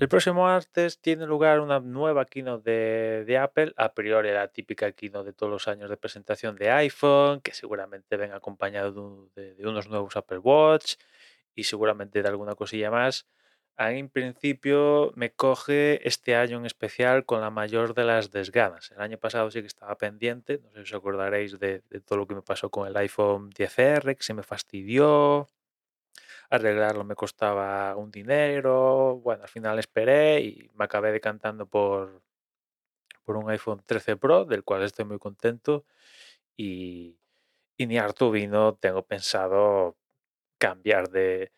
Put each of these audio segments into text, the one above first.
El próximo martes tiene lugar una nueva keynote de, Apple, a priori la típica keynote de todos los años de presentación de iPhone, que seguramente ven acompañado de, un- de- de unos nuevos Apple Watch y seguramente de alguna cosilla más. A mí, en principio me coge este año en especial con la mayor de las desganas. El año pasado sí que estaba pendiente, no sé si os acordaréis de, todo lo que me pasó con el iPhone 10R, que se me fastidió, arreglarlo me costaba un dinero, bueno, al final esperé y me acabé decantando por, por un iPhone 13 Pro, del cual estoy muy contento y, y ni harto vino, tengo pensado cambiar de,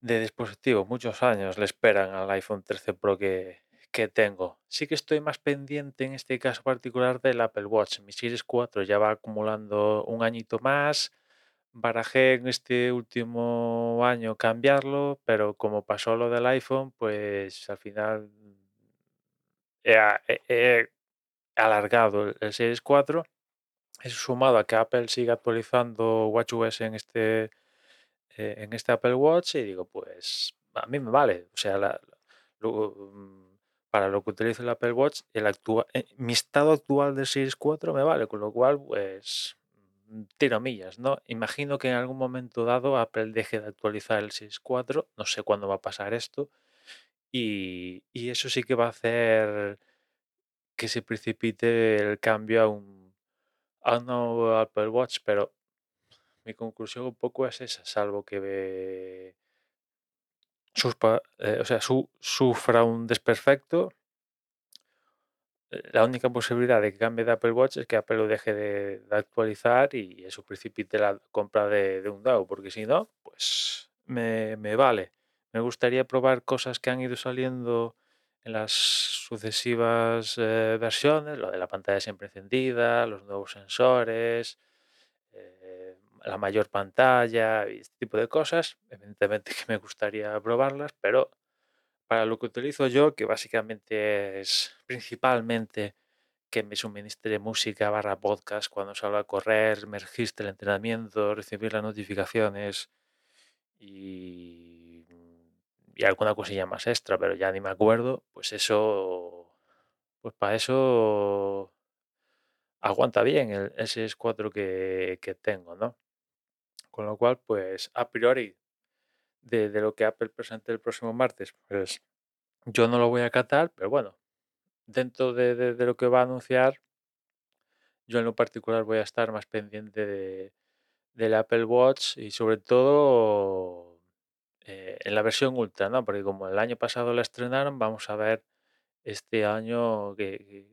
de dispositivo. Muchos años le esperan al iPhone 13 Pro que, que tengo. Sí que estoy más pendiente en este caso particular del Apple Watch. Mi Series 4 ya va acumulando un añito más. Barajé en este último año cambiarlo, pero como pasó lo del iPhone, pues al final he, alargado el Series 4. Eso sumado a que Apple sigue actualizando WatchOS en este, eh, en este Apple Watch y digo, pues a mí me vale. O sea, la- lo- mm, para lo que utilizo el Apple Watch, el actua- eh, mi estado actual del Series 4 me vale, con lo cual, pues tiro millas, ¿no? Imagino que en algún momento dado Apple deje de actualizar el Series 4, no sé cuándo va a pasar esto, y, y eso sí que va a hacer que se precipite el cambio a un, a un Apple Watch, pero mi conclusión un poco es esa, salvo que ve- eh, o sea, su- sufra un desperfecto. La única posibilidad de que cambie de Apple Watch es que Apple deje de, actualizar y eso precipite la compra de, un nuevo, porque si no, pues me, vale. Me gustaría probar cosas que han ido saliendo en las sucesivas eh, versiones, lo de la pantalla siempre encendida, los nuevos sensores, eh, la mayor pantalla este tipo de cosas. Evidentemente que me gustaría probarlas, pero para lo que utilizo yo, que básicamente es principalmente que me suministre música barra podcast cuando salgo a correr, me registre el entrenamiento, recibir las notificaciones y, y alguna cosilla más extra, pero ya ni me acuerdo, pues eso, pues para eso aguanta bien el S4 que, que tengo, ¿no? Con lo cual, pues a priori, de, de lo que Apple presente el próximo martes, pues yo no lo voy a catar, pero bueno, dentro de, de- lo que va a anunciar, yo en lo particular voy a estar más pendiente de, del Apple Watch y sobre todo eh, en la versión Ultra, ¿no? Porque como el año pasado la estrenaron, vamos a ver este año que-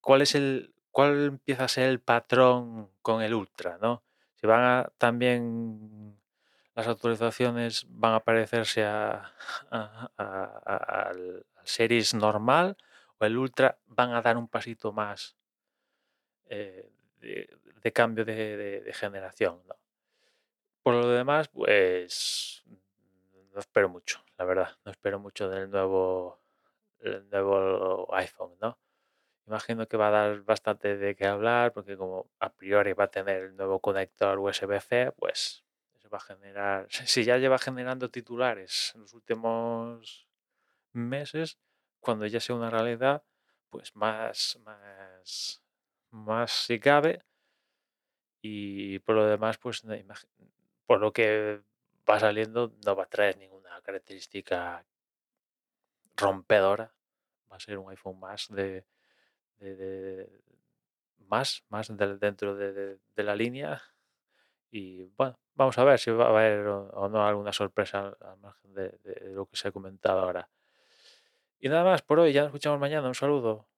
cuál es el, cuál empieza a ser el patrón con el Ultra, ¿no? Si van a también las actualizaciones van a parecerse a, a- al, Series normal o el Ultra van a dar un pasito más eh, de, cambio de, generación, ¿no? Por lo demás, pues no espero mucho, la verdad, no espero mucho del nuevo, el nuevo iPhone, ¿no? Imagino que va a dar bastante de qué hablar porque como a priori va a tener el nuevo conector USB-C, pues va a generar, si ya lleva generando titulares en los últimos meses, cuando ya sea una realidad, pues más, más, más si cabe. Y por lo demás, pues por lo que va saliendo, no va a traer ninguna característica rompedora. Va a ser un iPhone más de, de- más, más dentro de, de- de la línea. Y bueno, vamos a ver si va a haber o, no alguna sorpresa al, al margen de, de lo que se ha comentado ahora. Y nada más por hoy, ya nos escuchamos mañana. Un saludo.